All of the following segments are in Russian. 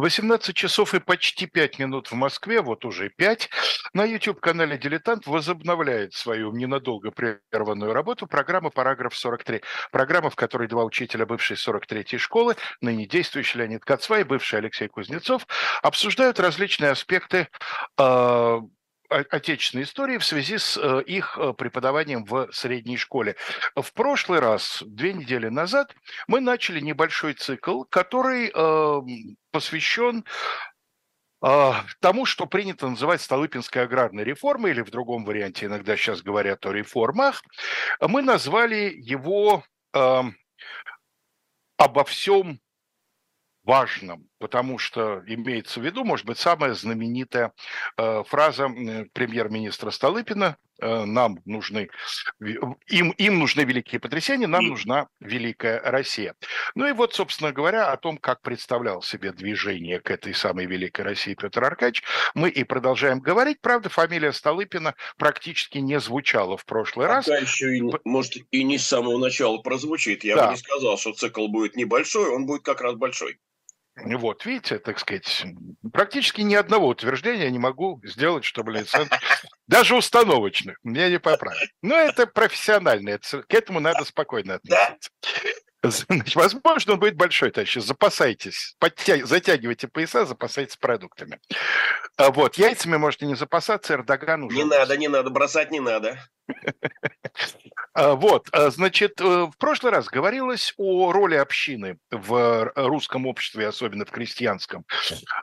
18 часов и почти 5 минут в Москве, вот уже 5. На YouTube-канале «Дилетант» возобновляет свою ненадолго прерванную работу программа «Параграф 43». Программа, в которой два учителя бывшей 43-й школы, ныне действующий Леонид Кацва и бывший Алексей Кузнецов, обсуждают различные аспекты э, отечественной истории в связи с э, их э, преподаванием в средней школе. В прошлый раз, две недели назад, мы начали небольшой цикл, который эм, посвящен а, тому, что принято называть Столыпинской аграрной реформой, или в другом варианте иногда сейчас говорят о реформах, мы назвали его э, обо всем важном, потому что имеется в виду, может быть, самая знаменитая э, фраза премьер-министра Столыпина э, «Нам нужны, им, им нужны великие потрясения, нам нужна великая Россия». Ну и вот, собственно говоря, о том, как представлял себе движение к этой самой великой России Петр Аркадьевич, мы и продолжаем говорить. Правда, фамилия Столыпина практически не звучала в прошлый раз. Да, еще, и, может, и не с самого начала прозвучит. Я да. бы не сказал, что цикл будет небольшой, он будет как раз большой. Вот, видите, так сказать, практически ни одного утверждения не могу сделать, чтобы лиценз... Даже установочных, меня не поправят. Но это профессионально, это, к этому надо спокойно относиться. Значит, возможно, он будет большой, товарищи. Запасайтесь, подтя... затягивайте пояса, запасайтесь продуктами. А вот, яйцами можете не запасаться, Эрдоган уже... Не надо, не надо, бросать не надо. А, вот, а, значит, э, в прошлый раз говорилось о роли общины в русском обществе, особенно в крестьянском,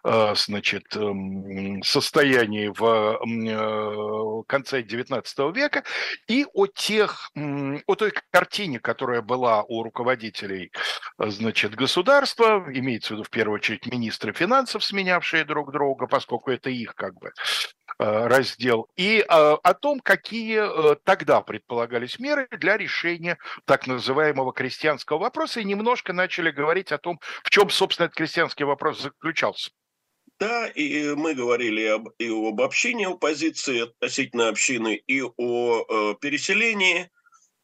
а, значит, эм, состоянии в э, конце XIX века. И о тех, о той картине, которая была у руководителей, значит, государства, имеется в виду в первую очередь министры финансов, сменявшие друг друга, поскольку это их как бы раздел, и э, о том, какие э, тогда предполагались меры для решения так называемого крестьянского вопроса, и немножко начали говорить о том, в чем, собственно, этот крестьянский вопрос заключался. Да, и мы говорили об, и об обобщении оппозиции относительно общины, и о переселении,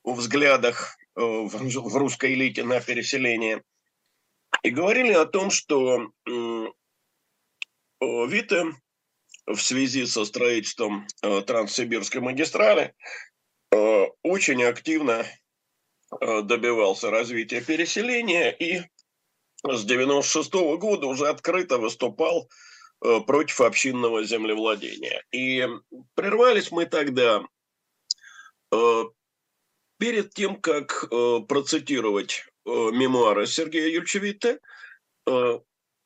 о взглядах в, в русской элите на переселение. И говорили о том, что э, Вита в связи со строительством э, Транссибирской магистрали э, очень активно э, добивался развития переселения и с 96 -го года уже открыто выступал э, против общинного землевладения. И прервались мы тогда э, перед тем, как э, процитировать э, мемуары Сергея Юрьевича э,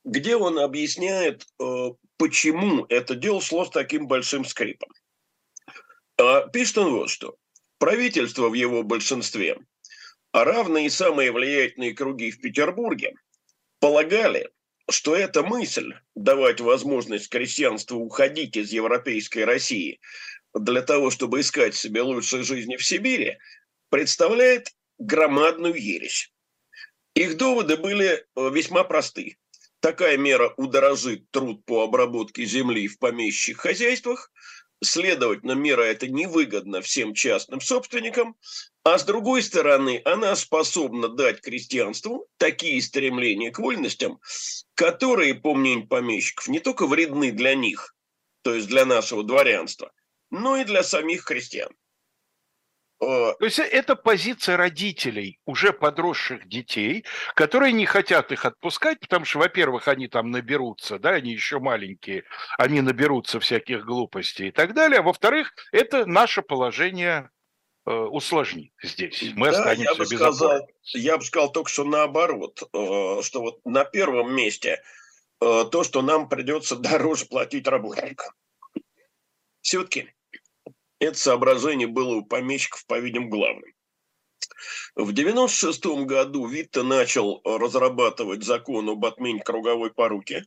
где он объясняет, э, почему это дело шло с таким большим скрипом. А, пишет он вот что. Правительство в его большинстве, а равные самые влиятельные круги в Петербурге, полагали, что эта мысль давать возможность крестьянству уходить из европейской России для того, чтобы искать себе лучшей жизни в Сибири, представляет громадную ересь. Их доводы были э, весьма просты. Такая мера удорожит труд по обработке земли в помещих хозяйствах, следовательно, мера эта невыгодна всем частным собственникам, а с другой стороны, она способна дать крестьянству такие стремления к вольностям, которые, по мнению помещиков, не только вредны для них, то есть для нашего дворянства, но и для самих крестьян. То есть это позиция родителей уже подросших детей, которые не хотят их отпускать, потому что, во-первых, они там наберутся, да, они еще маленькие, они наберутся всяких глупостей и так далее, а во-вторых, это наше положение э, усложнит здесь. Мы да, останемся я бы без сказал, опоры. Я бы сказал только что наоборот, э, что вот на первом месте э, то, что нам придется дороже платить работникам. Все-таки это соображение было у помещиков, по-видимому, главным. В 1996 году Витте начал разрабатывать закон об отмене круговой поруки.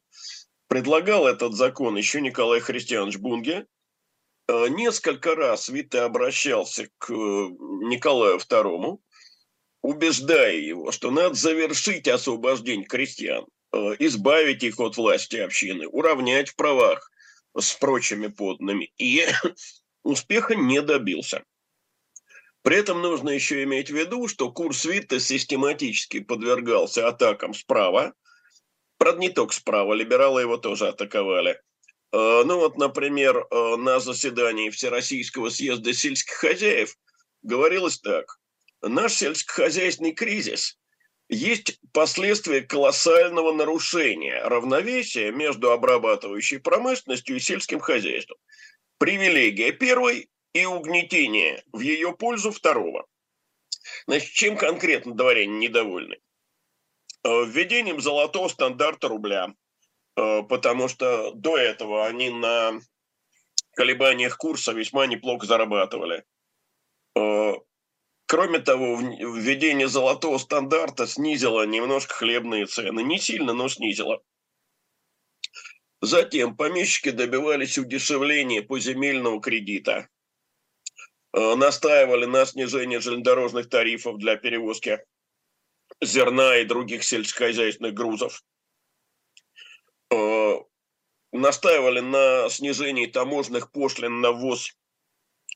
Предлагал этот закон еще Николай Христианович Бунге. Э, несколько раз Витте обращался к э, Николаю II, убеждая его, что надо завершить освобождение крестьян, э, избавить их от власти общины, уравнять в правах с прочими подданными и успеха не добился. При этом нужно еще иметь в виду, что курс Витта систематически подвергался атакам справа, Правда, не только справа, либералы его тоже атаковали. Ну вот, например, на заседании Всероссийского съезда сельских хозяев говорилось так. Наш сельскохозяйственный кризис есть последствия колоссального нарушения равновесия между обрабатывающей промышленностью и сельским хозяйством. Привилегия первой и угнетение в ее пользу второго. Значит, чем конкретно дворяне недовольны? Э, введением золотого стандарта рубля, э, потому что до этого они на колебаниях курса весьма неплохо зарабатывали. Э, Кроме того, введение золотого стандарта снизило немножко хлебные цены. Не сильно, но снизило. Затем помещики добивались удешевления поземельного кредита. Э, настаивали на снижении железнодорожных тарифов для перевозки зерна и других сельскохозяйственных грузов. Э, настаивали на снижении таможенных пошлин на ввоз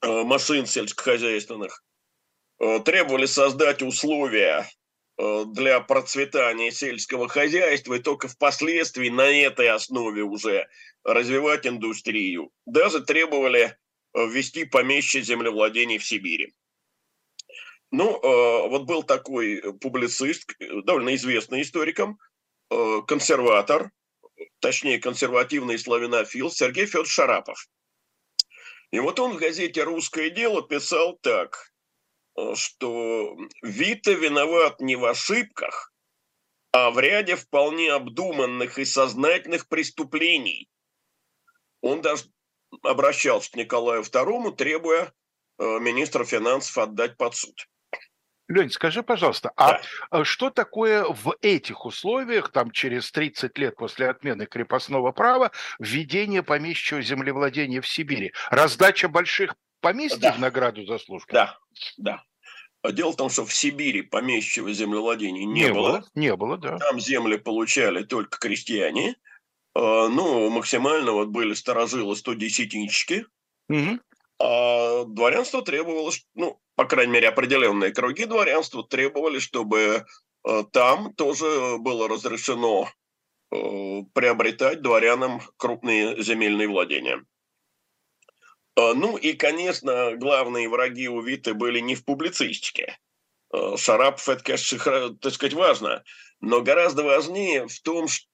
э, машин сельскохозяйственных. Требовали создать условия для процветания сельского хозяйства и только впоследствии на этой основе уже развивать индустрию. Даже требовали э, ввести помещие землевладений в Сибири. Ну, вот был такой публицист, довольно известный историком, консерватор, точнее консервативный славянофил Сергей Федорович Шарапов. И вот он в газете «Русское дело» писал так. Э, что Вита виноват не в ошибках, а в ряде вполне обдуманных и сознательных преступлений. Он даже обращался к Николаю II, требуя э, министра финансов отдать под суд. Лень, скажи, пожалуйста, а да. что такое в этих условиях, там через 30 лет после отмены крепостного права, введение помещичьего землевладения в Сибири? Раздача больших поместье да. в награду за службу? Да, да. Дело в том, что в Сибири помещичьего землевладения не, не было. было. Не было, да. Там земли получали только крестьяне. А, ну, максимально вот были старожилы 110-нички. Угу. А дворянство требовало, ну, по крайней мере, определенные круги дворянства требовали, чтобы а, там тоже было разрешено приобретать дворянам крупные земельные владения. А, ну и, конечно, главные враги у Виты были не в публицистике. А, Шарапов, это, конечно, так сказать, важно, но гораздо важнее в том, что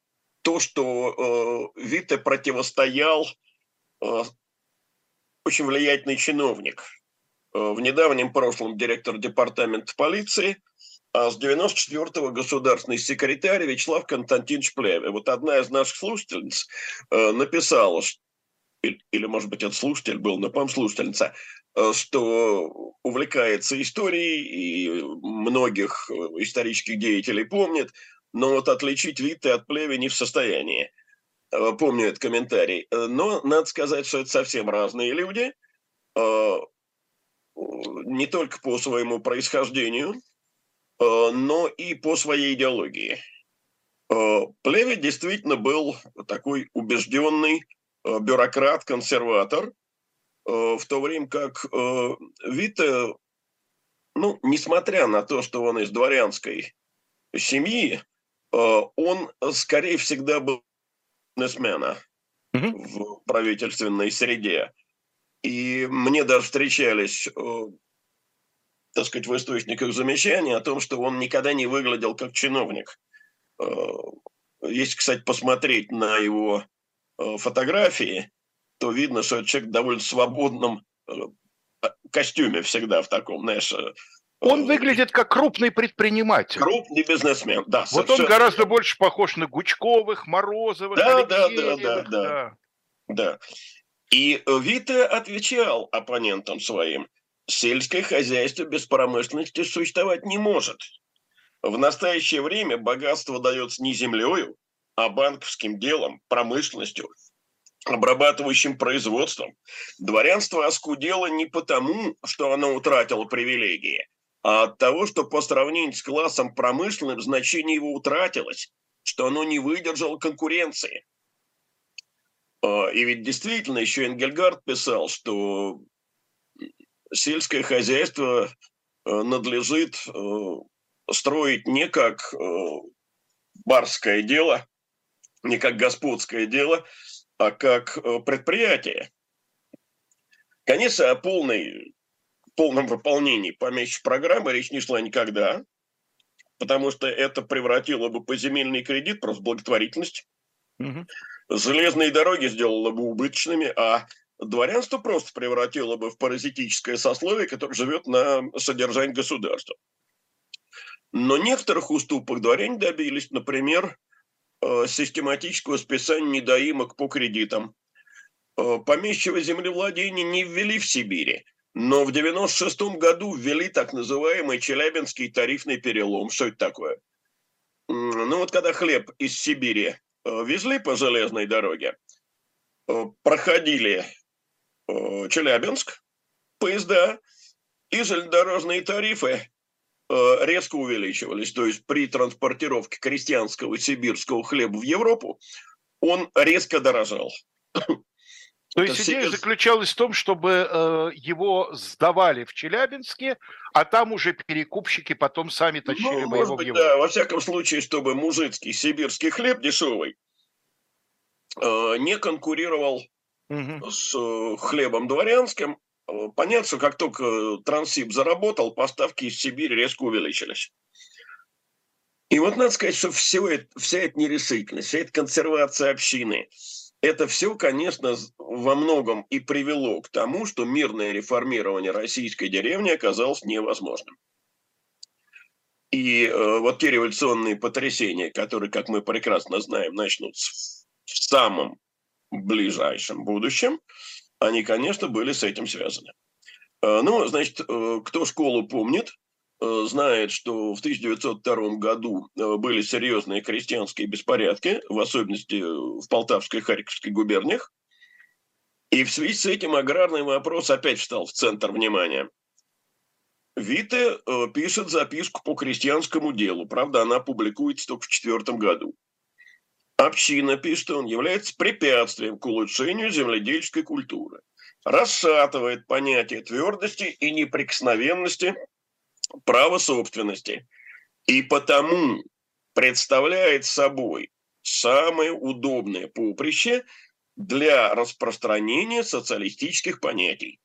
то, что э, Вита противостоял э, очень влиятельный чиновник. Э, в недавнем прошлом директор департамента полиции, а с 94-го государственный секретарь Вячеслав Константинович Плеве. Вот одна из наших слушательниц э, написала, что или, может быть, это слушатель был, но, по слушательница, э, что увлекается историей и многих э, исторических деятелей помнит, но вот отличить Витте от Плеви не в состоянии. Э, помню этот комментарий. Но надо сказать, что это совсем разные люди, не только по своему происхождению, но и по своей идеологии. Плеви действительно был такой убежденный Э, бюрократ-консерватор, э, в то время как э, Витте, ну, несмотря на то, что он из дворянской семьи, он скорее всегда был бизнесмена угу. в правительственной среде. И мне даже встречались, так сказать, в источниках замечания о том, что он никогда не выглядел как чиновник. Если, кстати, посмотреть на его фотографии, то видно, что человек в довольно свободном э, костюме всегда в таком, знаешь, э, он выглядит как крупный предприниматель. Крупный бизнесмен, да. Вот совершенно. он гораздо больше похож на Гучковых, Морозовых, да, да, да, да, да, да. И Вита отвечал оппонентам своим, сельское хозяйство без промышленности существовать не может. В настоящее время богатство дается не землею, а банковским делом, промышленностью, обрабатывающим производством. Дворянство оскудело не потому, что оно утратило привилегии, а от того, что по сравнению с классом промышленным значение его утратилось, что оно не выдержало конкуренции. А, и ведь действительно еще Энгельгард писал, что сельское хозяйство э, надлежит э, строить не как э, барское дело, не как господское дело, а как э, предприятие. Конечно, о полной, полном выполнении помещичьей программы речь не шла никогда, потому что это превратило бы поземельный кредит просто в благотворительность. Угу. Железные дороги сделало бы убыточными, а дворянство просто превратило бы в паразитическое сословие, которое живет на содержании государства. Но некоторых уступок дворяне добились, например, систематического списания недоимок по кредитам. Э, помещего землевладения не ввели в Сибири, но в 96 году ввели так называемый Челябинский тарифный перелом. Что это такое? Ну вот когда хлеб из Сибири э, везли по железной дороге, проходили Челябинск, поезда и железнодорожные тарифы Э, резко увеличивались. То есть при транспортировке крестьянского сибирского хлеба в Европу он резко дорожал. То есть идея заключалась в том, чтобы э, его сдавали в Челябинске, а там уже перекупщики потом сами тащили ну, бы его быть, в Европу. Да, во всяком случае, чтобы мужицкий сибирский хлеб дешевый э, не конкурировал угу. с э, хлебом дворянским, понятно, что как только Транссиб заработал, поставки из Сибири резко увеличились. И вот надо сказать, что все это, вся эта нерешительность, вся эта консервация общины, это все, конечно, во многом и привело к тому, что мирное реформирование российской деревни оказалось невозможным. И э, вот те революционные потрясения, которые, как мы прекрасно знаем, начнутся в самом ближайшем будущем, они, конечно, были с этим связаны. Э, ну, значит, э, кто школу помнит, э, знает, что в 1902 году были серьезные крестьянские беспорядки, в особенности в Полтавской и Харьковской губерниях. И в связи с этим аграрный вопрос опять встал в центр внимания. Вите пишет записку по крестьянскому делу. Правда, она публикуется только в четвертом году. Община, пишет он, является препятствием к улучшению земледельческой культуры. Расшатывает понятие твердости и неприкосновенности права собственности. И потому представляет собой самое удобное поприще для распространения социалистических понятий.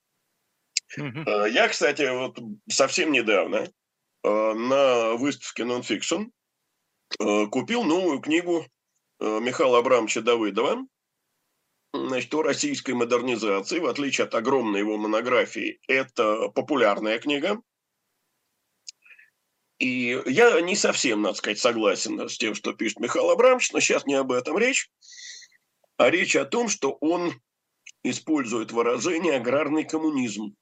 Mm-hmm. Я, кстати, вот совсем недавно э, на выставке Nonfiction э, купил новую книгу Э, Михаила Абрамовича Давыдова, значит, о российской модернизации, в отличие от огромной его монографии, это популярная книга. И я не совсем, надо сказать, согласен с тем, что пишет Михаил Абрамович, но сейчас не об этом речь, а речь о том, что он использует выражение аграрный коммунизм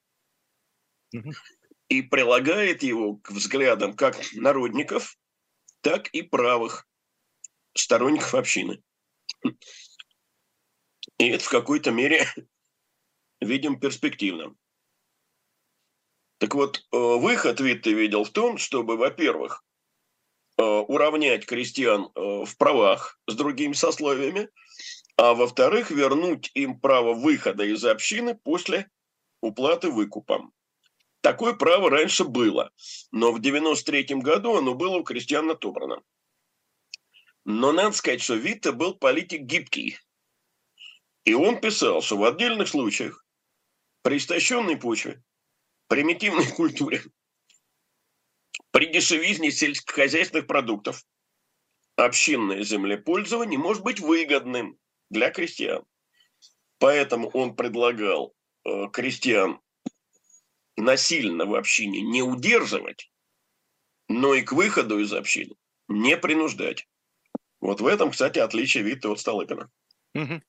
и прилагает его к взглядам как народников, так и правых сторонников общины. И это в какой-то мере видим перспективным. Так вот, э, выход Витте видел в том, чтобы, во-первых, э, уравнять крестьян э, в правах с другими сословиями, а во-вторых, вернуть им право выхода из общины после уплаты выкупом. Такое право раньше было, но в 93 году оно было у крестьян отобрано. Но надо сказать, что Витте был политик гибкий. И он писал, что в отдельных случаях при истощенной почве, примитивной культуре, при дешевизне сельскохозяйственных продуктов общинное землепользование может быть выгодным для крестьян. Поэтому он предлагал э, крестьян насильно в общине не удерживать, но и к выходу из общины не принуждать. Вот в этом, кстати, отличие Витте от Столыпина. Угу.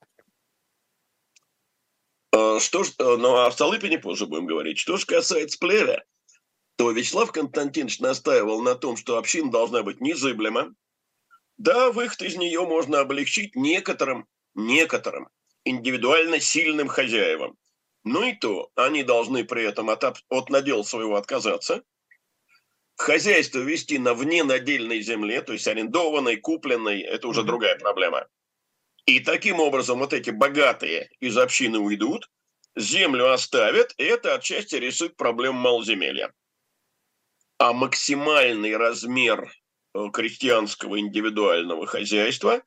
Что ж, э, ну а о Столыпине позже будем говорить. Что же касается Плеля, то Вячеслав Константинович настаивал на том, что община должна быть незыблема. Да, выход из нее можно облегчить некоторым, некоторым индивидуально сильным хозяевам. Но и то они должны при этом от, от надела своего отказаться, хозяйство вести на вненадельной земле, то есть арендованной, купленной, это уже mm-hmm. другая проблема. И таким образом вот эти богатые из общины уйдут, землю оставят, и это отчасти решит проблему малоземелья. А максимальный размер э, крестьянского индивидуального хозяйства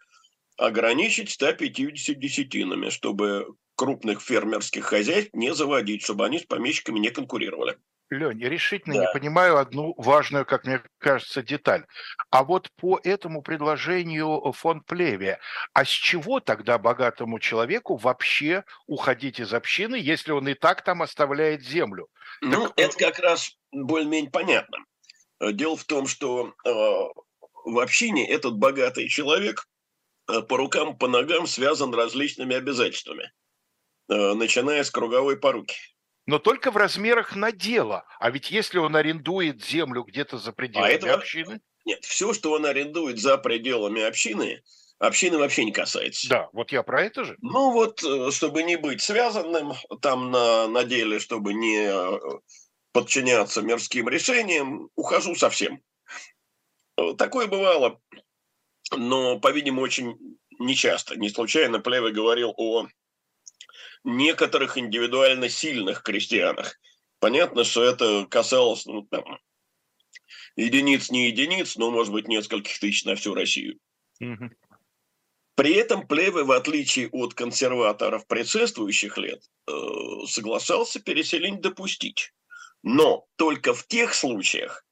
ограничить 150 десятинами, чтобы крупных фермерских хозяйств не заводить, чтобы они с помещиками не конкурировали. Лень, решительно да. не понимаю одну важную, как мне кажется, деталь. А вот по этому предложению фон Плеве, а с чего тогда богатому человеку вообще уходить из общины, если он и так там оставляет землю? Ну, так... это как раз более-менее понятно. Дело в том, что э, в общине этот богатый человек э, по рукам, по ногам связан различными обязательствами, э, начиная с круговой поруки но только в размерах надела. А ведь если он арендует землю где-то за пределами а это... общины... Нет, все, что он арендует за пределами общины, общины вообще не касается. Да, вот я про это же. Ну вот, э, чтобы не быть связанным там на, на деле, чтобы не э, подчиняться мирским решениям, ухожу совсем. Э, такое бывало, но, по-видимому, очень нечасто. Не случайно Плеве говорил о некоторых индивидуально сильных крестьянах. Понятно, что это касалось ну, там, единиц, не единиц, но, может быть, нескольких тысяч на всю Россию. Угу. При этом Плеве, в отличие от консерваторов предшествующих лет, э, соглашался переселение допустить. Но только в тех случаях,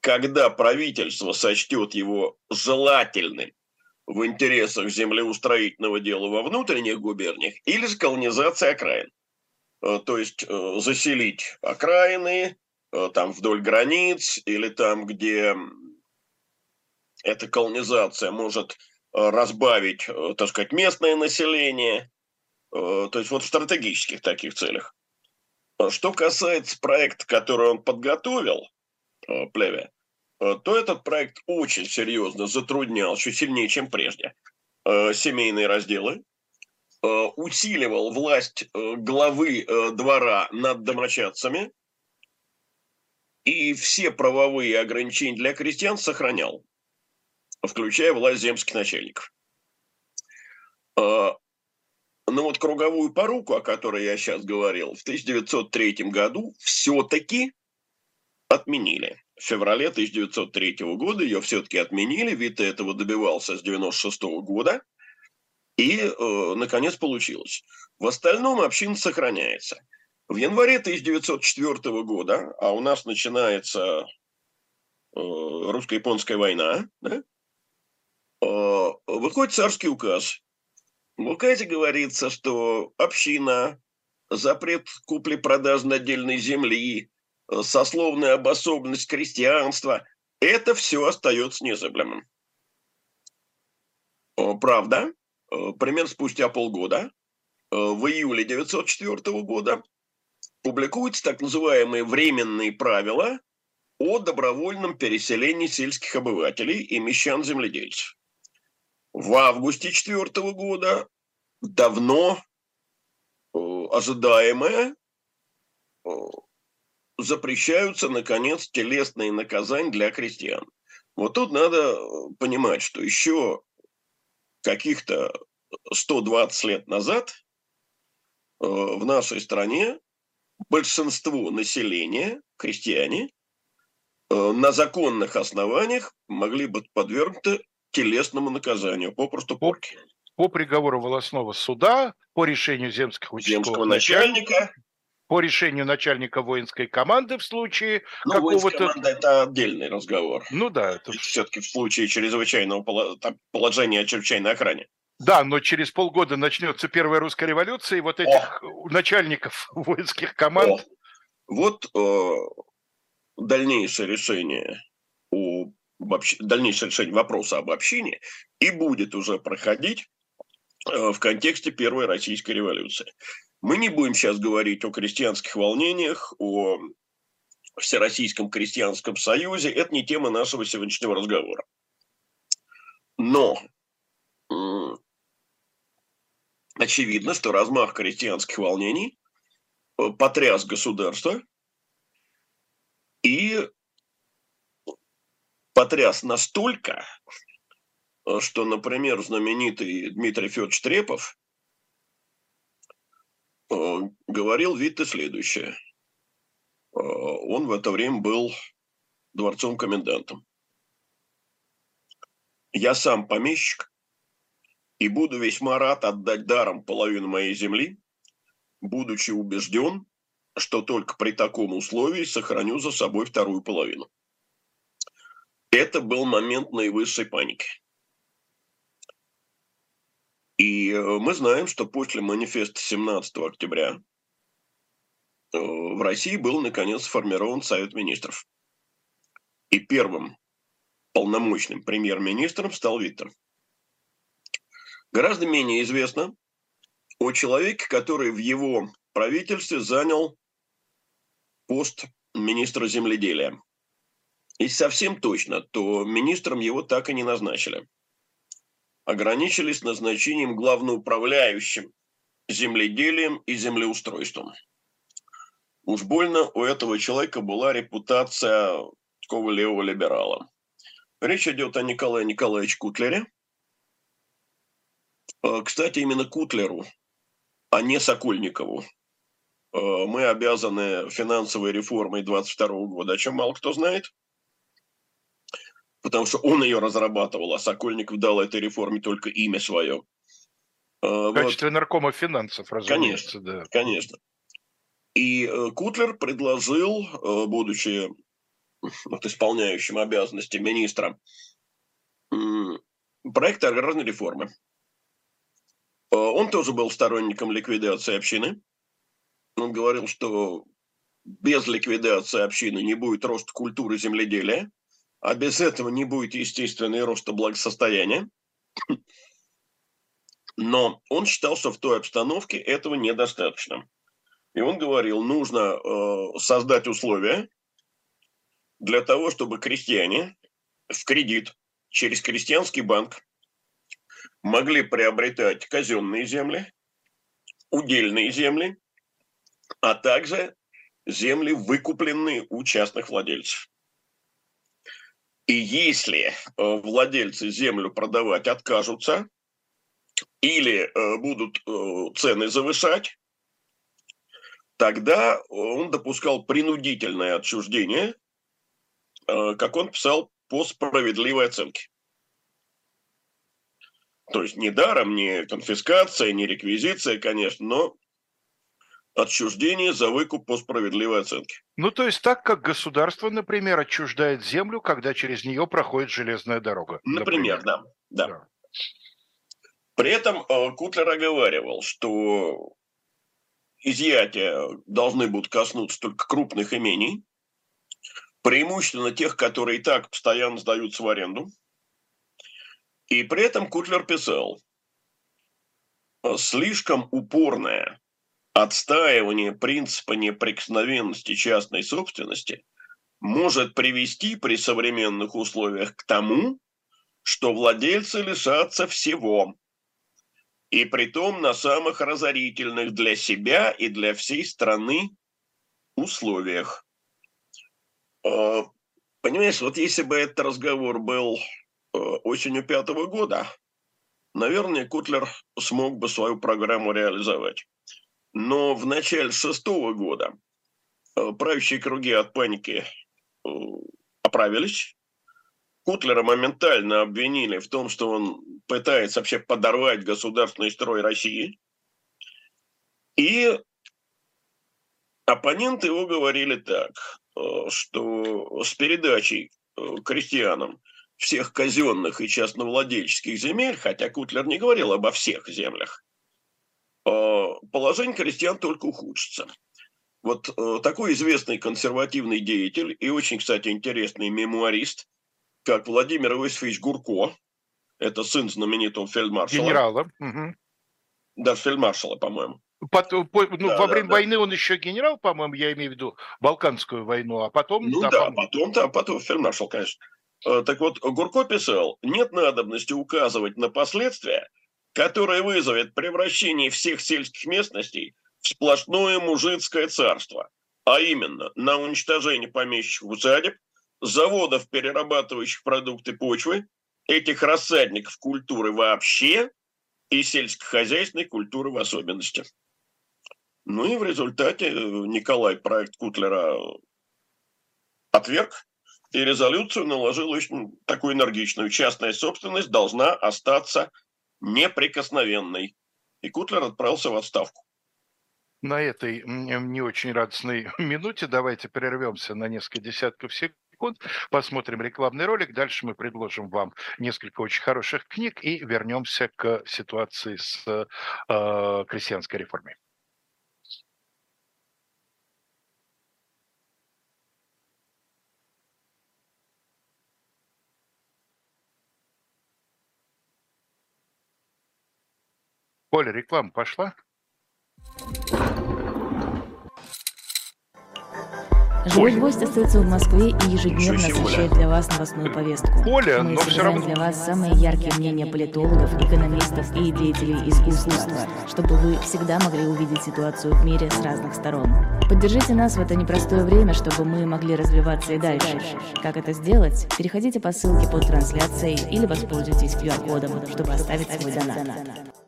когда правительство сочтет его желательным в интересах землеустроительного дела во внутренних губерниях или же колонизация окраин. Э, то есть э, заселить окраины э, там вдоль границ или там, где эта колонизация может разбавить, так сказать, местное население, то есть вот в стратегических таких целях. Что касается проекта, который он подготовил, Плеве, то этот проект очень серьезно затруднял, еще сильнее, чем прежде, э, семейные разделы, э, усиливал власть главы двора над домочадцами и все правовые ограничения для крестьян сохранял, включая власть земских начальников. Но вот круговую поруку, о которой я сейчас говорил, в 1903 году все-таки отменили феврале 1903 года ее все-таки отменили, Вита этого добивался с 1996 года, и, э, наконец, получилось. В остальном община сохраняется. В январе 1904 года, а у нас начинается э, русско-японская война, да, э, выходит царский указ. В указе говорится, что община, запрет купли-продажи отдельной земли, сословная обособленность крестьянства, это все остается незыблемым. Правда, примерно спустя полгода, в июле 1904 года, публикуются так называемые временные правила о добровольном переселении сельских обывателей и мещан-земледельцев. В августе 2004 года давно ожидаемое запрещаются, наконец, телесные наказания для крестьян. Вот тут надо э, понимать, что еще каких-то 120 лет назад э, в нашей стране большинство населения, крестьяне, э, на законных основаниях могли быть подвергнуты телесному наказанию, попросту порки. По приговору волосного суда, по решению земского, земского начальника, по решению начальника воинской команды в случае ну, какого-то... команда – это отдельный разговор. Ну да. Это... Все-таки в случае чрезвычайного положения о чрезвычайной охране. Да, но через полгода начнется первая русская революция, и вот этих О. начальников воинских команд... О. Вот э, дальнейшее решение о, общ... дальнейшее решение вопроса об общине и будет уже проходить э, в контексте Первой Российской революции. Мы не будем сейчас говорить о крестьянских волнениях, о Всероссийском крестьянском союзе. Это не тема нашего сегодняшнего разговора. Но очевидно, что размах крестьянских волнений э, потряс государство и потряс настолько, э, что, например, знаменитый Дмитрий Федорович Трепов говорил Витте следующее. Э, он в это время был дворцовым комендантом. Я сам помещик, и буду весьма рад отдать даром половину моей земли, будучи убежден, что только при таком условии сохраню за собой вторую половину. Это был момент наивысшей паники. И э, мы знаем, что после манифеста 17 октября э, в России был, наконец, сформирован Совет Министров. И первым полномочным премьер-министром стал Виктор. Гораздо менее известно о человеке, который в его правительстве занял пост министра земледелия. И совсем точно, то министром его так и не назначили – ограничились назначением главноуправляющим земледелием и землеустройством. Уж больно у этого человека была репутация такого левого либерала. Речь идет о Николае Николаевиче Кутлере. А, кстати, именно Кутлеру, а не Сокольникову. А, мы обязаны финансовой реформой 22 года, о чем мало кто знает потому что он ее разрабатывал, а Сокольников дал этой реформе только имя свое. А, в качестве вот. наркома финансов, разумеется. Конечно, да. конечно. И э, Кутлер предложил, э, будучи вот, исполняющим обязанности министра, проект аграрной реформы. Э, он тоже был сторонником ликвидации общины. Он говорил, что без ликвидации общины не будет роста культуры земледелия а без этого не будет естественный роста благосостояния. Но он считал, что в той обстановке этого недостаточно. И он говорил, нужно э, создать условия для того, чтобы крестьяне в кредит через крестьянский банк могли приобретать казенные земли, удельные земли, а также земли, выкупленные у частных владельцев. И если э, владельцы землю продавать откажутся или э, будут э, цены завышать, тогда он допускал принудительное отчуждение, как он писал, по справедливой оценке. То есть не даром, не конфискация, не реквизиция, конечно, но отчуждение за выкуп по справедливой оценке. Ну, то есть так, как государство, например, отчуждает землю, когда через нее проходит железная дорога. Например, например. Да, да. да. При этом э, Кутлер оговаривал, что изъятия должны будут коснуться только крупных имений, преимущественно тех, которые и так постоянно сдаются в аренду. И при этом Кутлер писал, слишком упорная отстаивание принципа неприкосновенности частной собственности может привести при современных условиях к тому, что владельцы лишатся всего, и притом на самых разорительных для себя и для всей страны условиях. А, понимаешь, вот если бы этот разговор был э, осенью пятого года, наверное, Кутлер смог бы свою программу реализовать. Но в начале шестого года э, правящие круги от паники э, оправились. Кутлера моментально обвинили в том, что он пытается вообще подорвать государственный строй России. И оппоненты его говорили так, э, что с передачей крестьянам всех казенных и частновладельческих земель, хотя Кутлер не говорил обо всех землях, положение крестьян только ухудшится. Вот э, такой известный консервативный деятель и очень, кстати, интересный мемуарист, как Владимир Иосифович Гурко, это сын знаменитого фельдмаршала. Генерала. Угу. Да, фельдмаршала, по-моему. По, по, ну, да, во время да, войны да. он еще генерал, по-моему, я имею в виду Балканскую войну, а потом... Ну да, да потом, да, потом фельдмаршал, конечно. Э, так вот, Гурко писал, нет надобности указывать на последствия, которое вызовет превращение всех сельских местностей в сплошное мужицкое царство, а именно на уничтожение помещичьих усадеб, заводов, перерабатывающих продукты почвы, этих рассадников культуры вообще и сельскохозяйственной культуры в особенности. Ну и в результате э, Николай проект Кутлера отверг, и резолюцию наложил очень такую энергичную. Частная собственность должна остаться неприкосновенной. И Кутлер отправился в отставку. На этой не очень радостной минуте давайте прервемся на несколько десятков секунд, посмотрим рекламный ролик, дальше мы предложим вам несколько очень хороших книг и вернемся к ситуации с э, крестьянской реформой. Оля, реклама пошла? Живой гвоздь остается в Москве и ежедневно освещает для вас новостную повестку. Оля, Мы но все равно... для вас самые яркие мнения политологов, экономистов и деятелей искусства, чтобы вы всегда могли увидеть ситуацию в мире с разных сторон. Поддержите нас в это непростое время, чтобы мы могли развиваться и дальше. Как это сделать? Переходите по ссылке под трансляцией или воспользуйтесь QR-кодом, чтобы оставить свой донат.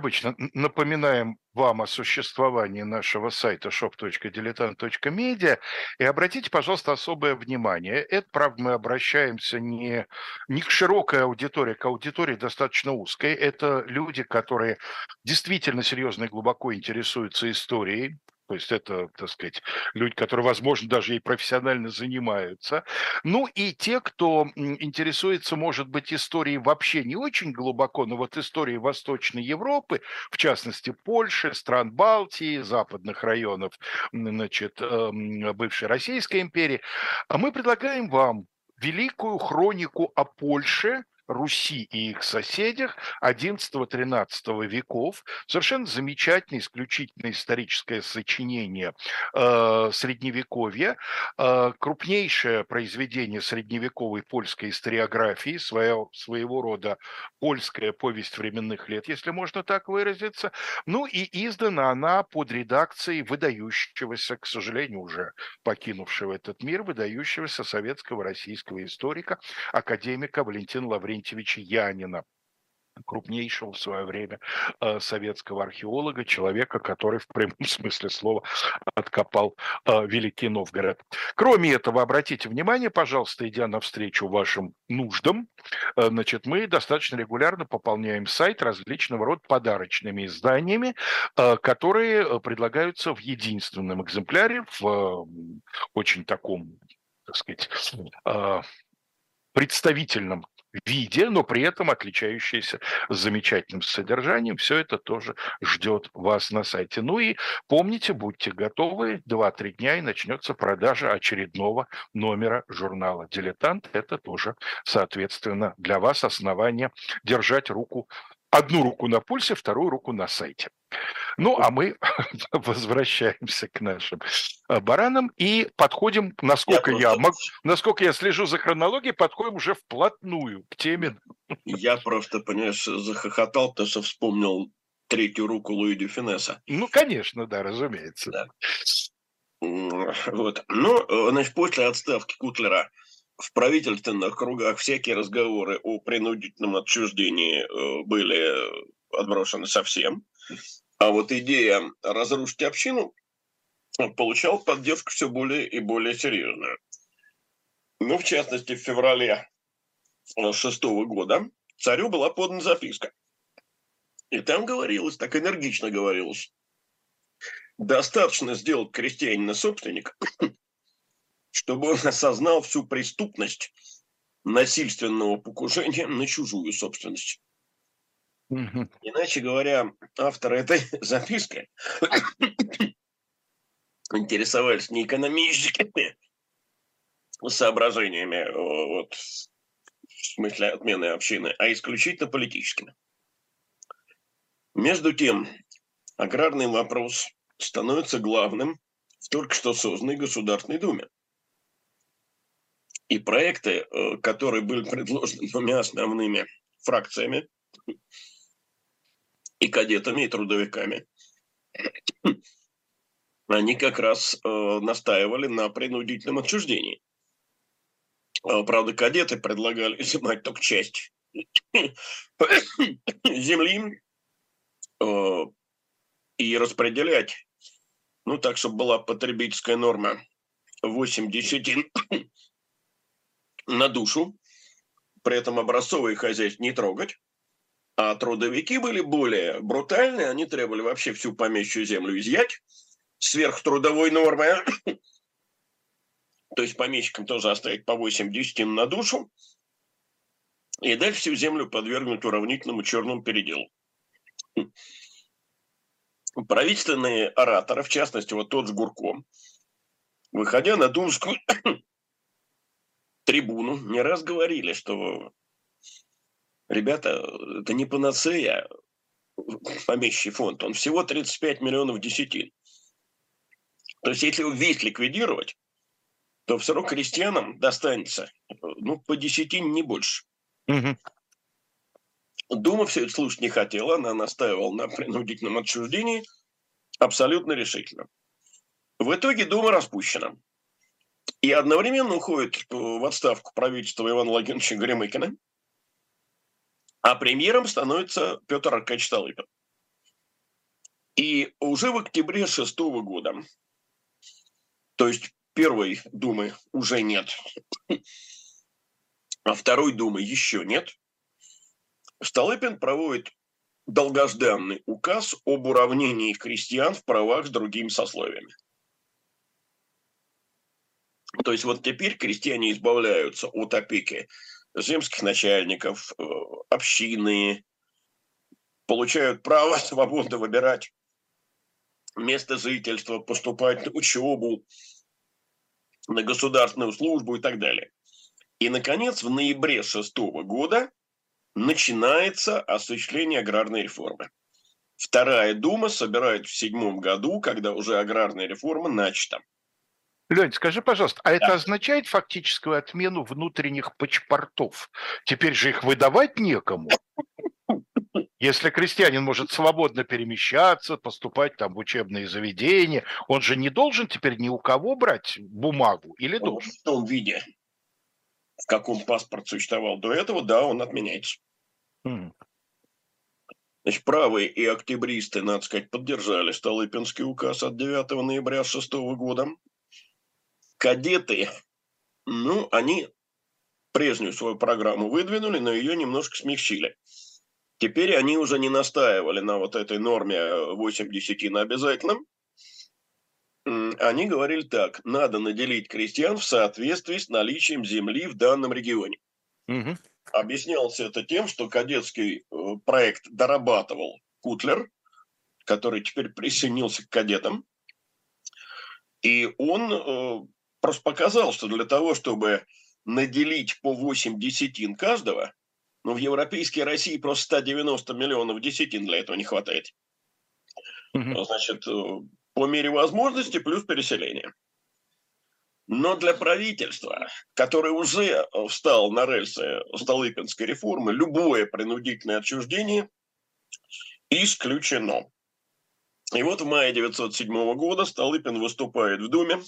Обычно, напоминаем вам о существовании нашего сайта shop.diletant.media и обратите, пожалуйста, особое внимание. Это, правда, мы обращаемся не, не к широкой аудитории, к аудитории достаточно узкой. Это люди, которые действительно серьезно и глубоко интересуются историей, то есть это, так сказать, люди, которые, возможно, даже и профессионально занимаются. Ну и те, кто интересуется, может быть, историей вообще не очень глубоко, но вот историей Восточной Европы, в частности, Польши, стран Балтии, западных районов, значит, эм, бывшей Российской империи, а мы предлагаем вам великую хронику о Польше, Руси и их соседях XI-XIII веков. Совершенно замечательное, исключительно историческое сочинение э, Средневековья, э, крупнейшее произведение средневековой польской историографии, своего, своего рода польская повесть временных лет, если можно так выразиться. Ну и издана она под редакцией выдающегося, к сожалению, уже покинувшего этот мир, выдающегося советского российского историка, академика Валентина Лаврентьевича Янина крупнейшего в свое время э, советского археолога, человека, который в прямом смысле слова откопал э, Великий Новгород. Кроме этого, обратите внимание, пожалуйста, идя навстречу вашим нуждам, э, значит, мы достаточно регулярно пополняем сайт различного рода подарочными изданиями, которые предлагаются в единственном экземпляре, в очень таком, так сказать, представительном виде, но при этом отличающиеся замечательным содержанием. Все это тоже ждет вас на сайте. Ну и помните, будьте готовы, 2-3 дня и начнется продажа очередного номера журнала «Дилетант». Это тоже, соответственно, для вас основание держать руку одну руку на пульсе, вторую руку на сайте. Ну, а мы возвращаемся к нашим э, баранам и подходим, насколько я, я, мог, насколько я слежу за хронологией, подходим уже вплотную к теме. Я просто, понимаешь, захохотал, потому что вспомнил третью руку Луи Дюфинеса. Ну, конечно, да, разумеется. Да. Вот. Ну, значит, после отставки Кутлера в правительственных кругах всякие разговоры о принудительном отчуждении э, были отброшены совсем. А вот идея разрушить общину получал поддержку все более и более серьезную. Ну, в частности, в феврале шестого года царю была подана записка. И там говорилось, так энергично говорилось, достаточно сделать крестьянина собственник, чтобы он осознал всю преступность насильственного покушения на чужую собственность. Мгм. Иначе говоря, авторы этой записки интересовались не экономическими соображениями вот, в смысле отмены общины, а исключительно политическими. Между тем, аграрный вопрос становится главным в только что созданной Государственной Думе. И проекты, э, которые были предложены двумя основными фракциями, и кадетами, и трудовиками, они как раз э, настаивали на принудительном отчуждении. Э, правда, кадеты предлагали изымать только часть земли и распределять, ну так, чтобы была потребительская норма 8 десятин на душу, при этом образцовые хозяйства не трогать, а трудовики были более брутальные, они требовали вообще всю помещую землю изъять, сверхтрудовой нормы, то есть помещикам тоже оставить по 8 десятин на душу, и дальше всю землю подвергнуть уравнительному черному переделу. Правительственные ораторы, в частности, вот тот же Гурко, выходя на Думскую трибуну, не раз говорили, что, ребята, это не панацея, помещий фонд, он всего 35 миллионов десятин. То есть, если весь ликвидировать, то все равно крестьянам достанется ну, по десятине, не больше. Угу. Дума все это слушать не хотела, она настаивала на принудительном отчуждении абсолютно решительно. В итоге Дума распущена. И одновременно уходит в отставку правительство Ивана Владимировича Гремыкина, а премьером становится Петр Аркадьевич Столыпин. И уже в октябре шестого года, то есть первой Думы уже нет, а второй Думы еще нет, Столыпин проводит долгожданный указ об уравнении крестьян в правах с другими сословиями. То есть вот теперь крестьяне избавляются от опеки земских начальников, э, общины, получают право свободно выбирать место жительства, поступать на учебу, на государственную службу и так далее. И, наконец, в ноябре шестого года начинается осуществление аграрной реформы. Вторая дума собирает в седьмом году, когда уже аграрная реформа начата. Лень, скажи, пожалуйста, а да. это означает фактическую отмену внутренних паспортов? Теперь же их выдавать некому. Если крестьянин может свободно перемещаться, поступать там в учебные заведения, он же не должен теперь ни у кого брать бумагу или ну, должен? В том виде, в каком паспорт существовал до этого, да, он отменяется. Mm. Значит, правые и октябристы, надо сказать, поддержали Столыпинский указ от 9 ноября 6 года. Кадеты, ну, они прежнюю свою программу выдвинули, но ее немножко смягчили. Теперь они уже не настаивали на вот этой норме 80 на обязательном, они говорили так, надо наделить крестьян в соответствии с наличием земли в данном регионе. Угу. Объяснялось это тем, что кадетский э, проект дорабатывал Кутлер, который теперь присоединился к кадетам, и он э, просто показал, что для того, чтобы наделить по 8 десятин каждого, ну, в европейской России просто 190 миллионов десятин для этого не хватает. Угу. Значит, э, по мере возможности плюс переселение. Но для правительства, которое уже встал на рельсы Столыпинской реформы, любое принудительное отчуждение исключено. И вот в мае 1907 года Столыпин выступает в Думе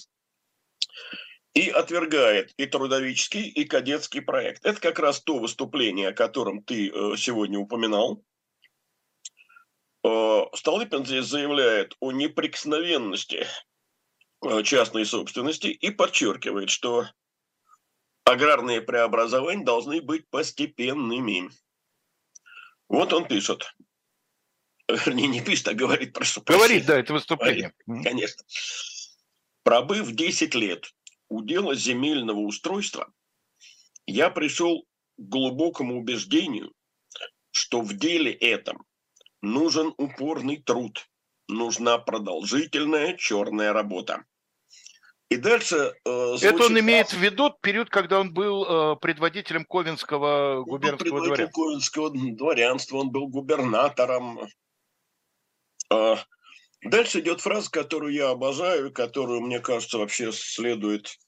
и отвергает и трудовический, и кадетский проект. Это как раз то выступление, о котором ты э, сегодня упоминал. Э, Столыпин здесь заявляет о неприкосновенности э, частной собственности и подчеркивает, что аграрные преобразования должны быть постепенными. Вот он пишет. Вернее, не пишет, а говорит, прошу Говорит, да, это выступление. Говорит, конечно. Пробыв 10 лет у дела земельного устройства, я пришел к глубокому убеждению, что в деле этом нужен упорный труд, нужна продолжительная черная работа. И дальше... Э, Это он имеет в виду период, когда он был э, предводителем Ковенского губернского он дворянства. Ковенского дворянства, он был губернатором. Э, дальше идет фраза, которую я обожаю, которую, мне кажется, вообще следует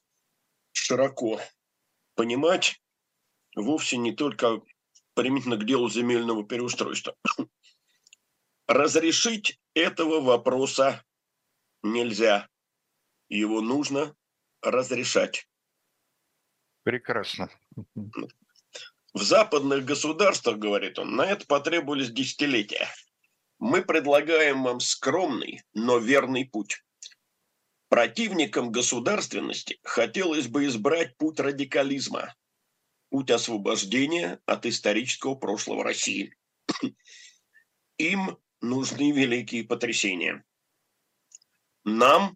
широко понимать, вовсе не только применительно к делу земельного переустройства. Разрешить этого вопроса нельзя. Его нужно разрешать. Прекрасно. В западных государствах, говорит он, на это потребовались десятилетия. Мы предлагаем вам скромный, но верный путь. Противникам государственности хотелось бы избрать путь радикализма, путь освобождения от исторического прошлого России. Им нужны великие потрясения. Нам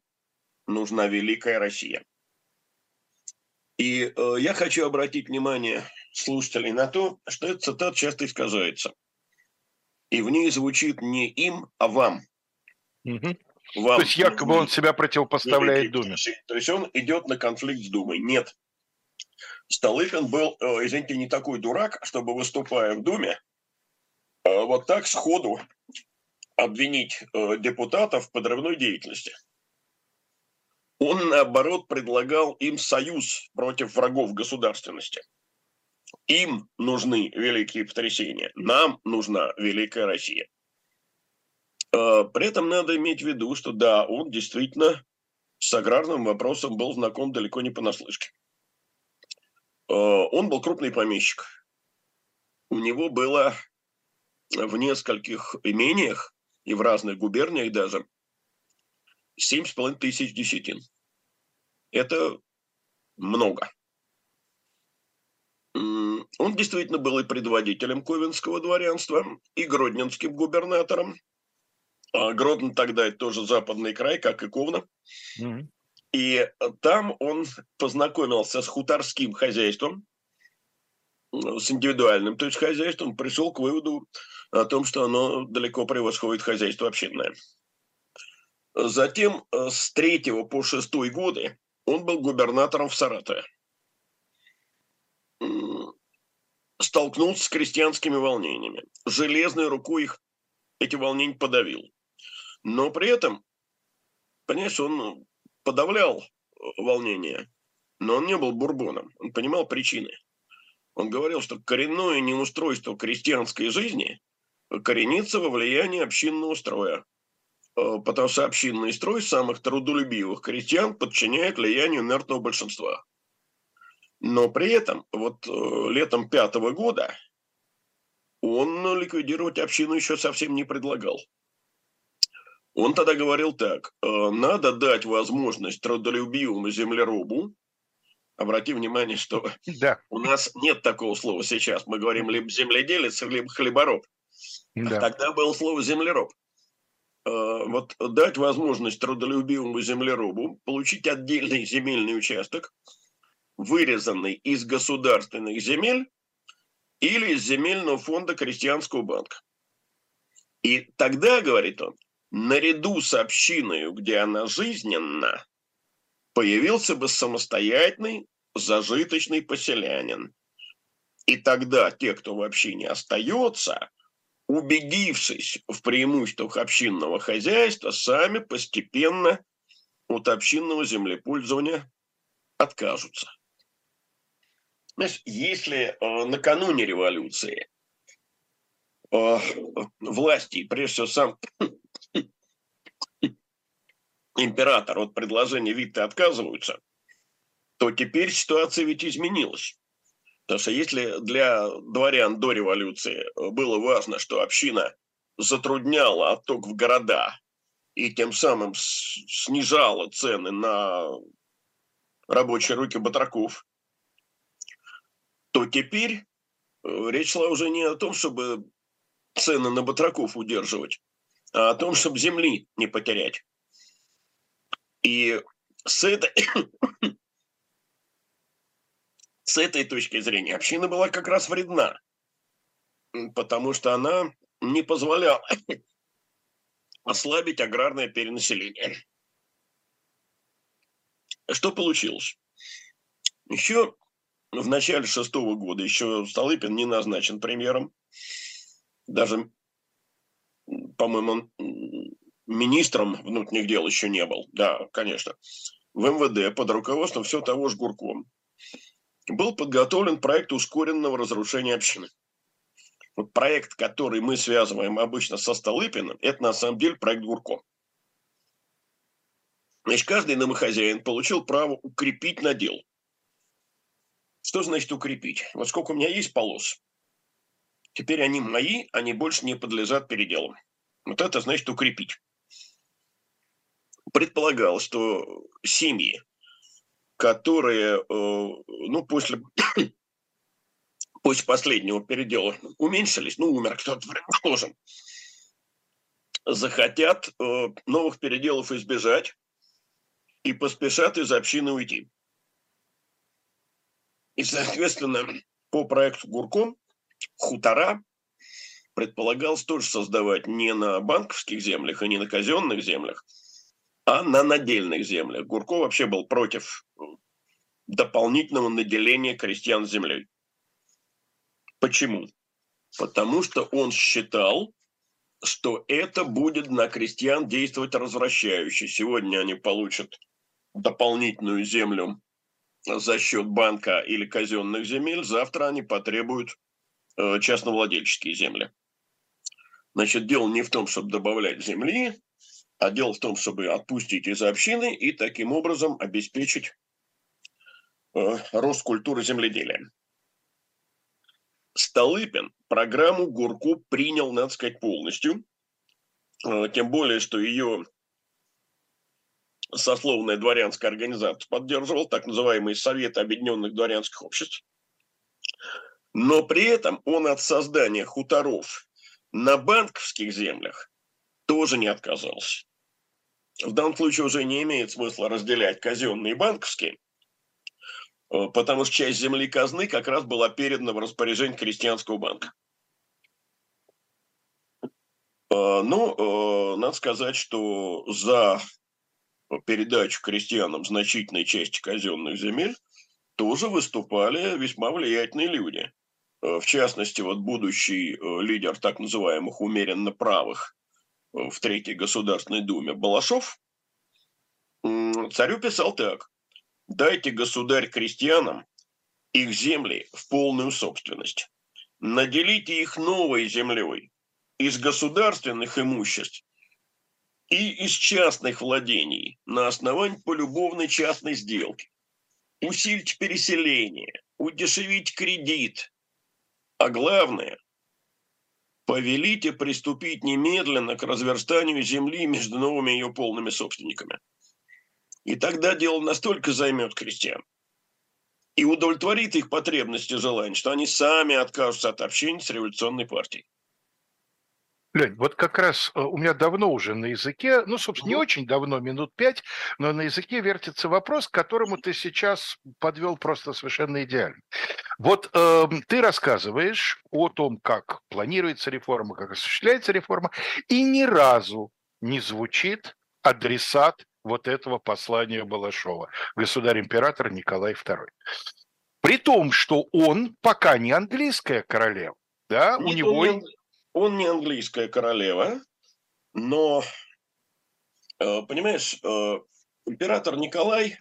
нужна великая Россия. И э, я хочу обратить внимание слушателей на то, что этот цитат часто искажается. И в ней звучит не им, а вам. Угу. вам. То есть якобы он себя противопоставляет Думе. То есть он идет на конфликт с Думой. Нет. Столыпин был, э, извините, не такой дурак, чтобы, выступая в Думе, э, вот так сходу обвинить э, депутатов в подрывной деятельности. Он, наоборот, предлагал им союз против врагов государственности. Им нужны великие потрясения, нам нужна великая Россия. При этом надо иметь в виду, что да, он действительно с аграрным вопросом был знаком далеко не понаслышке. Э, он был крупный помещик. У него было в нескольких имениях и в разных губерниях даже семь с половиной тысяч десятин. Это много. Он действительно был и предводителем ковенского дворянства, и гродненским губернатором. А Гродно тогда это тоже западный край, как и Ковна. Mm-hmm. И там он познакомился с хуторским хозяйством, с индивидуальным, то есть хозяйством, пришел к выводу о том, что оно далеко превосходит хозяйство общинное. Затем э, с третьего по шестой годы он был губернатором в Саратове. Столкнулся с крестьянскими волнениями. Железной рукой их эти волнения подавил. Но при этом, понимаешь, он подавлял э, волнение, но он не был бурбоном, он понимал причины. Он говорил, что коренное неустройство крестьянской жизни коренится во влиянии общинного строя, э, потому что общинный строй самых трудолюбивых крестьян подчиняет влиянию инертного большинства. Но при этом вот э, летом пятого года он ликвидировать общину еще совсем не предлагал. Он тогда говорил так, «Э, надо дать возможность трудолюбивому землеробу, обрати внимание, что да. у нас нет такого слова сейчас, мы говорим либо земледелец, либо хлебороб. Да. Тогда было слово землероб. Э, вот дать возможность трудолюбивому землеробу получить отдельный земельный участок, вырезанный из государственных земель или из земельного фонда крестьянского банка. И тогда, говорит он, наряду с общиной, где она жизненна, появился бы самостоятельный зажиточный поселянин. И тогда те, кто в общине остается, убедившись в преимуществах общинного хозяйства, сами постепенно от общинного землепользования откажутся. Знаешь, если э, накануне революции э, власти, прежде всего сам император от предложения Витте отказываются, то теперь ситуация ведь изменилась. Потому что если для дворян до революции было важно, что община затрудняла отток в города и тем самым снижала цены на рабочие руки батраков, то теперь э, речь шла уже не о том, чтобы цены на батраков удерживать, а о том, чтобы земли не потерять. И с этой, с этой точки зрения община была как раз вредна, потому что она не позволяла ослабить аграрное перенаселение. Что получилось? Еще в начале шестого года, еще Столыпин не назначен премьером, даже, по-моему, министром внутренних дел еще не был, да, конечно, в МВД под руководством все того же Гурком был подготовлен проект ускоренного разрушения общины. Вот проект, который мы связываем обычно со Столыпиным, это на самом деле проект Гурко. Значит, каждый домохозяин получил право укрепить надел. Что значит укрепить? Вот сколько у меня есть полос, теперь они мои, они больше не подлежат переделам. Вот это значит укрепить. Предполагалось, что семьи, которые, э, ну, после после последнего передела уменьшились, ну, умер кто-то, предположим, захотят э, новых переделов избежать и поспешат из общины уйти. И, соответственно, по проекту Гурком хутора предполагалось тоже создавать не на банковских землях и не на казенных землях, а на надельных землях. Гурко вообще был против дополнительного наделения крестьян землей. Почему? Потому что он считал, что это будет на крестьян действовать развращающе. Сегодня они получат дополнительную землю за счет банка или казенных земель, завтра они потребуют э, частновладельческие земли. Значит, дело не в том, чтобы добавлять земли, а дело в том, чтобы отпустить из общины и таким образом обеспечить э, рост культуры земледелия. Столыпин программу Гурку принял, надо сказать, полностью. Э, тем более, что ее сословная дворянская организация поддерживал, так называемый Совет Объединенных Дворянских Обществ. Но при этом он от создания хуторов на банковских землях тоже не отказался. В данном случае уже не имеет смысла разделять казенные и банковские, Э, потому что часть земли казны как раз была передана в распоряжение крестьянского банка. Э, ну, э, надо сказать, что за передачу крестьянам значительной части казенных земель тоже выступали весьма влиятельные люди. В частности, вот будущий лидер так называемых умеренно правых в Третьей Государственной Думе Балашов царю писал так. Дайте, государь, крестьянам их земли в полную собственность. Наделите их новой землей из государственных имуществ и из частных владений на основании полюбовной частной сделки. Усильте переселение, удешевить кредит. А главное, повелите приступить немедленно к разверстанию земли между новыми ее полными собственниками. И тогда дело настолько займет крестьян и удовлетворит их потребности и желания, что они сами откажутся от общения с революционной партией. Лень, вот как раз э, у меня давно уже на языке, ну, собственно, не очень давно, минут пять, но на языке вертится вопрос, к которому ты сейчас подвел просто совершенно идеально. Вот э, ты рассказываешь о том, как планируется реформа, как осуществляется реформа, и ни разу не звучит адресат вот этого послания Балашова, государь-император Николай II. При том, что он пока не английская королева, да, Нет, у него... Он он не английская королева, но, э, понимаешь, э, император Николай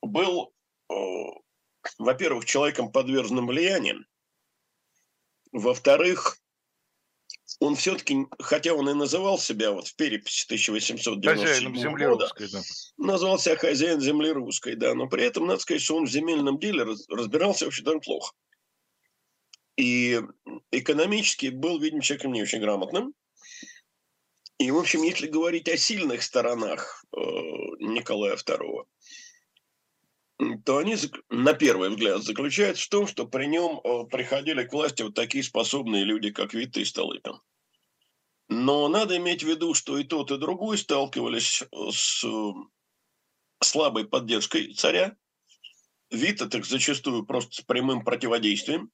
был, э, во-первых, человеком подверженным влиянием, во-вторых, он все-таки, хотя он и называл себя вот в переписи 1897 земли года, русской, да. назвал себя хозяин земли русской, да, но при этом надо сказать, что он в земельном деле разбирался вообще довольно плохо. И экономически был, видимо, человеком не очень грамотным. И, в общем, если говорить о сильных сторонах э, Николая II, то они, на первый взгляд, заключаются в том, что при нем э, приходили к власти вот такие способные люди, как Витте и Столыпин. Но надо иметь в виду, что и тот, и другой сталкивались с э, слабой поддержкой царя. Витте так зачастую просто с прямым противодействием.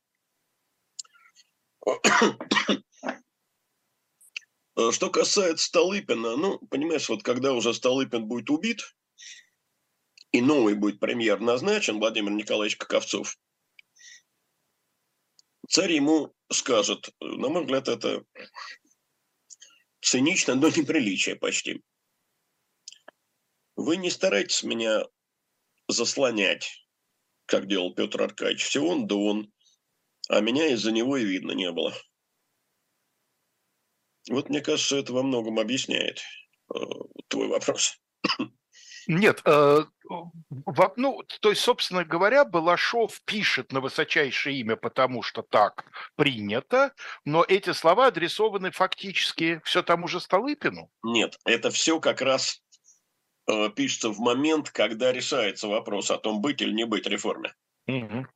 Что касается Столыпина, ну, понимаешь, вот когда уже Столыпин будет убит, и новый будет премьер назначен, Владимир Николаевич Каковцов, царь ему скажет, на мой взгляд, это цинично, но неприличие почти. Вы не старайтесь меня заслонять, как делал Петр Аркадьевич, все он да он. А меня из-за него и видно не было. Вот мне кажется, это во многом объясняет э, твой вопрос. Нет, э, ну, то есть, собственно говоря, Балашов пишет на высочайшее имя, потому что так принято, но эти слова адресованы фактически все тому же Столыпину. Нет, это все как раз э, пишется в момент, когда решается вопрос о том, быть или не быть реформе. Угу.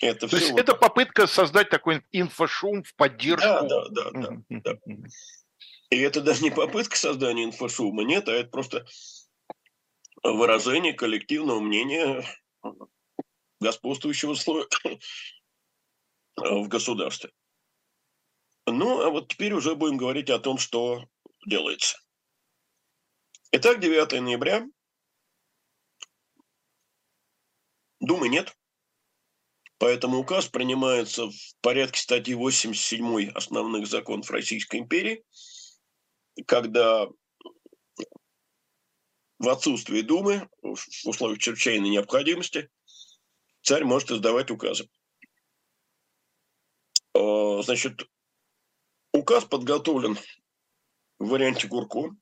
Это То есть вот... это попытка создать такой инфошум в поддержку. Да, да, да, да, да. И это даже не попытка создания инфошума, нет, а это просто выражение коллективного мнения господствующего слоя в государстве. Ну, а вот теперь уже будем говорить о том, что делается. Итак, 9 ноября. Думы нет. Поэтому указ принимается в порядке статьи 87 основных законов Российской империи, когда в отсутствии Думы, в условиях чрезвычайной необходимости, царь может издавать указы. А, значит, указ подготовлен в варианте Гурко.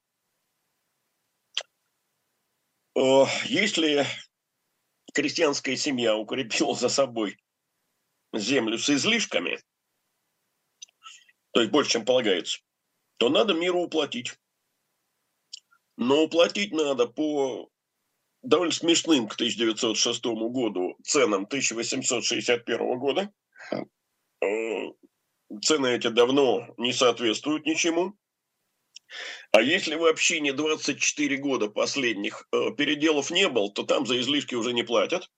А, если крестьянская семья укрепила за собой землю с излишками, то есть больше, чем полагается, то надо миру уплатить. Но уплатить надо по довольно смешным к 1906 году ценам 1861 года. Э, цены эти давно не соответствуют ничему. А если вообще не 24 года последних э, переделов не было, то там за излишки уже не платят.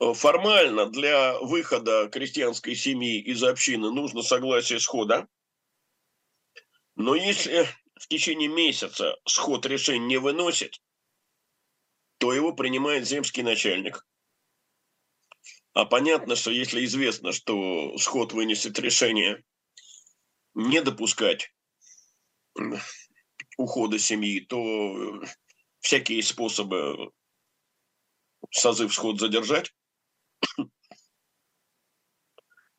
Э, формально для выхода крестьянской семьи из общины нужно согласие схода. Но если в течение месяца сход решения не выносит, то его принимает земский начальник. А понятно, что если известно, что сход вынесет решение не допускать ухода семьи, то всякие способы созыв сход задержать.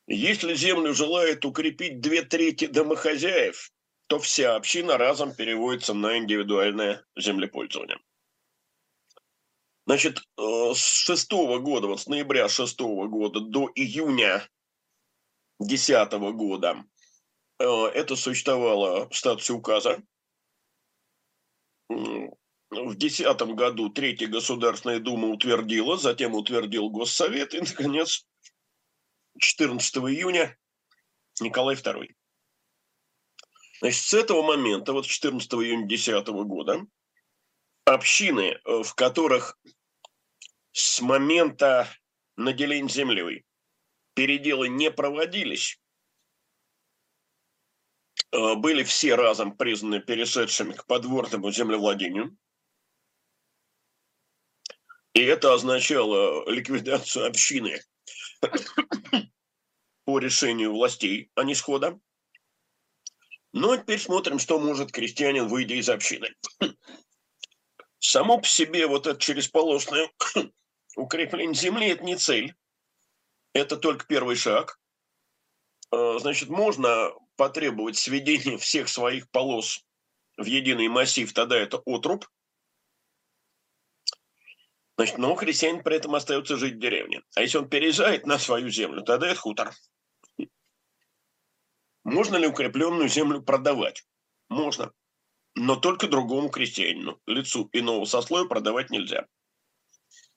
Если землю желает укрепить две трети домохозяев, то вся община разом переводится на индивидуальное землепользование. Значит, э, с шестого года, вот с ноября шестого года до июня десятого года э, это существовало в статусе указа. В десятом году Третья Государственная Дума утвердила, затем утвердил Госсовет, и, наконец, 14 июня Николай II. Значит, с этого момента, вот 14 июня 2010 года, общины, э, в которых с момента наделения землей переделы не проводились, э, были все разом признаны перешедшими к подворному землевладению. И это означало ликвидацию общины по решению властей, а не схода. Ну, а теперь смотрим, что может крестьянин, выйдя из общины. Само по себе вот это черезполосное укрепление земли – это не цель. Это только первый шаг. А, значит, можно потребовать сведения всех своих полос в единый массив, тогда это отруб. Значит, но христианин при этом остается жить в деревне. А если он переезжает на свою землю, тогда это хутор. Можно ли укрепленную землю продавать? Можно. Но только другому крестьянину. Лицу иного сословия продавать нельзя.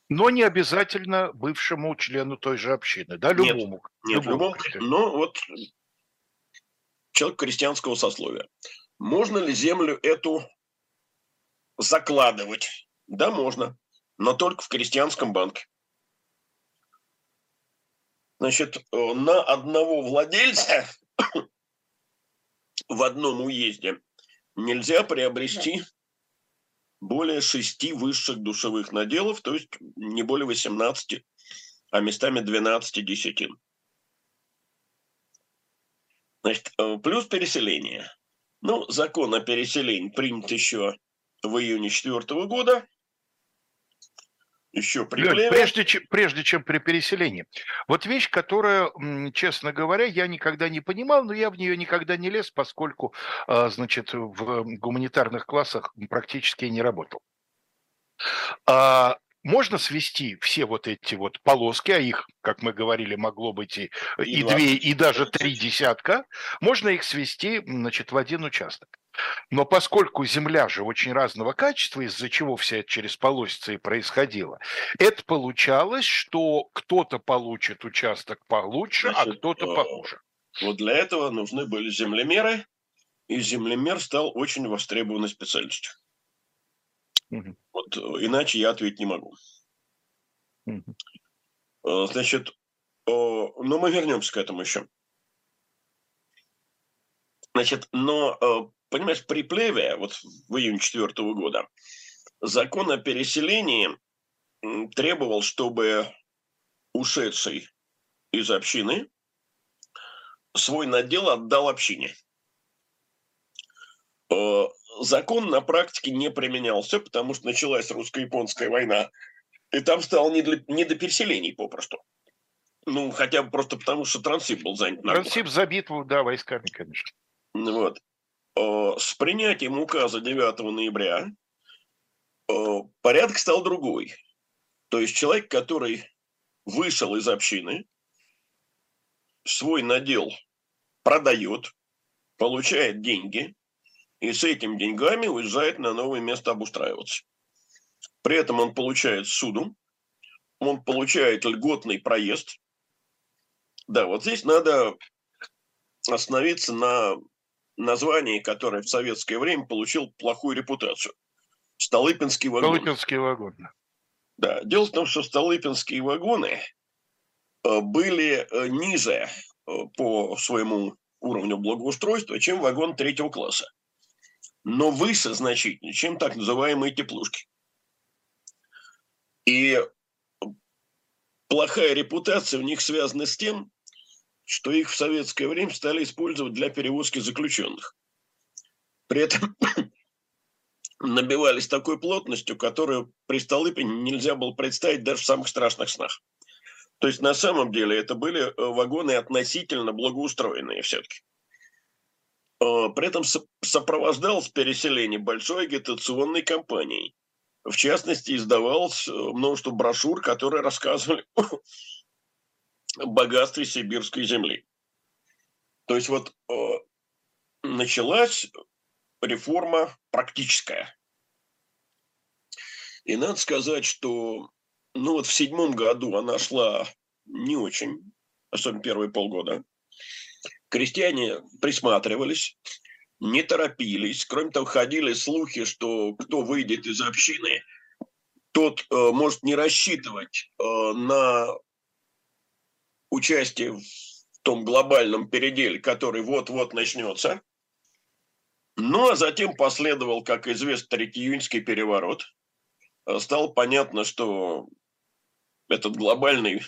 Но не обязательно бывшему члену той же общины, да, любому. Нет, нет любому, но вот человек крестьянского сословия. Можно ли землю эту закладывать? Да, можно, но только в крестьянском банке. Значит, э, на одного владельца в одном уезде нельзя приобрести более шести высших душевых наделов, то есть не более 18, а местами 12 десятин. Значит, э, плюс переселение. Ну, закон о переселении принят еще в июне 4 года. еще при Лёнь, прежде, чем, прежде чем при переселении. Вот вещь, которая, честно говоря, я никогда не понимал, но я в нее никогда не лез, поскольку, а, значит, в гуманитарных классах практически не работал. А, можно свести все вот эти вот полоски, а их, как мы говорили, могло быть и, и две, и даже три десятка, можно их свести, значит, в один участок. Но поскольку земля же очень разного качества, из-за чего вся это через полосицы и происходило, это получалось, что кто-то получит участок получше, а Значит, а кто-то похуже. Вот для этого нужны были землемеры, и землемер стал очень востребованной специальностью. Угу. Вот э, иначе я ответить не могу. Угу. Значит, но ну, мы вернемся к этому еще. Значит, но э, понимаешь, при Плеве, вот в июне четвертого года, закон о переселении требовал, чтобы ушедший из общины свой надел отдал общине. Закон на практике не применялся, потому что началась русско-японская война, и там стало не, для, не до переселений попросту. Ну, хотя бы просто потому, что Трансип был занят. Трансип забит, да, войсками, конечно. Вот. Э, с принятием указа 9 ноября порядок стал другой. То есть человек, который вышел из общины, свой надел продает, получает деньги и с этими деньгами уезжает на новое место обустраиваться. При этом он получает суду, он получает льготный проезд. Да, вот здесь надо остановиться на название, которое в советское время получил плохую репутацию. Столыпинский вагон. Столыпинский вагон. Да. Дело в том, что Столыпинские вагоны э, были э, ниже э, по своему уровню благоустройства, чем вагон третьего класса. Но выше значительно, чем так называемые теплушки. И плохая репутация у них связана с тем, что их в советское время стали использовать для перевозки заключенных. При этом набивались такой плотностью, которую при Столыпине нельзя было представить даже в самых страшных снах. То есть на самом деле это были э, вагоны относительно благоустроенные все-таки. Э, при этом сопровождалось переселение большой агитационной кампанией. В частности, издавалось э, множество брошюр, которые рассказывали богатстве сибирской земли. То есть вот э, началась реформа практическая. И надо сказать, что ну вот в седьмом году она шла не очень, особенно первые полгода. Крестьяне присматривались, не торопились. Кроме того, ходили слухи, что кто выйдет из общины, тот э, может не рассчитывать э, на участие в том глобальном переделе, который вот-вот начнется. Ну, а затем последовал, как известно, Третий июньский переворот. Э, стало понятно, что этот глобальный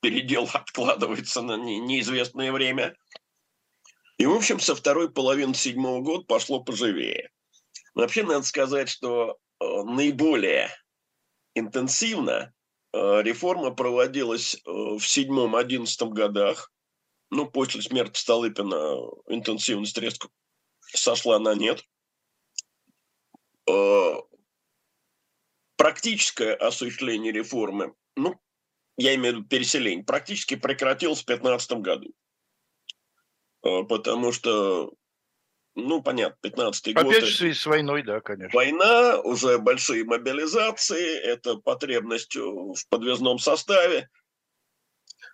передел откладывается на неизвестное время. И, в общем, со второй половины седьмого года пошло поживее. Вообще, надо сказать, что э, наиболее интенсивно Э, реформа проводилась э, в седьмом-одиннадцатом годах. Ну, после смерти Столыпина интенсивность резко сошла на нет. Практическое осуществление реформы, ну, я имею в виду переселение, практически прекратилось в 2015 году. Потому что ну, понятно, 15-й год. Опять же, с войной, да, конечно. Война, уже большие мобилизации, это потребность в подвязном составе.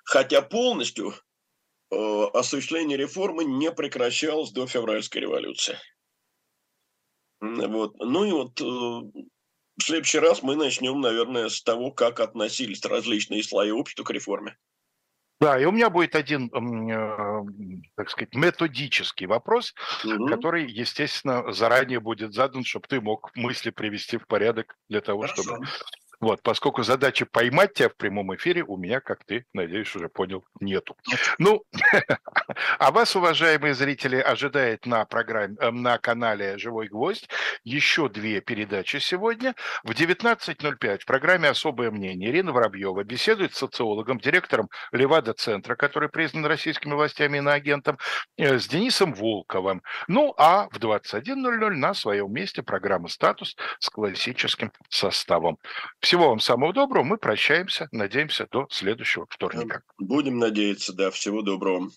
Хотя полностью э, осуществление реформы не прекращалось до февральской революции. Вот. Ну и вот э, в следующий раз мы начнем, наверное, с того, как относились различные слои общества к реформе. Да, и у меня будет один, э, так сказать, методический вопрос, угу. который, естественно, заранее будет задан, чтобы ты мог мысли привести в порядок для того, Хорошо. чтобы Вот, поскольку задача поймать тебя в прямом эфире у меня, как ты, надеюсь, уже понял, нету. Ну, а вас, уважаемые зрители, ожидает на программе, э, на канале «Живой гвоздь» еще две передачи сегодня. В 19.05 в программе «Особое мнение» Ирина Воробьева беседует с социологом, директором Левада-центра, который признан российскими властями иноагентом, э, с Денисом Волковым. Ну, а в 21.00 на своем месте программа «Статус» с классическим составом. Всего вам самого доброго. Мы прощаемся. Надеемся до следующего вторника. Будем надеяться, да. Всего доброго.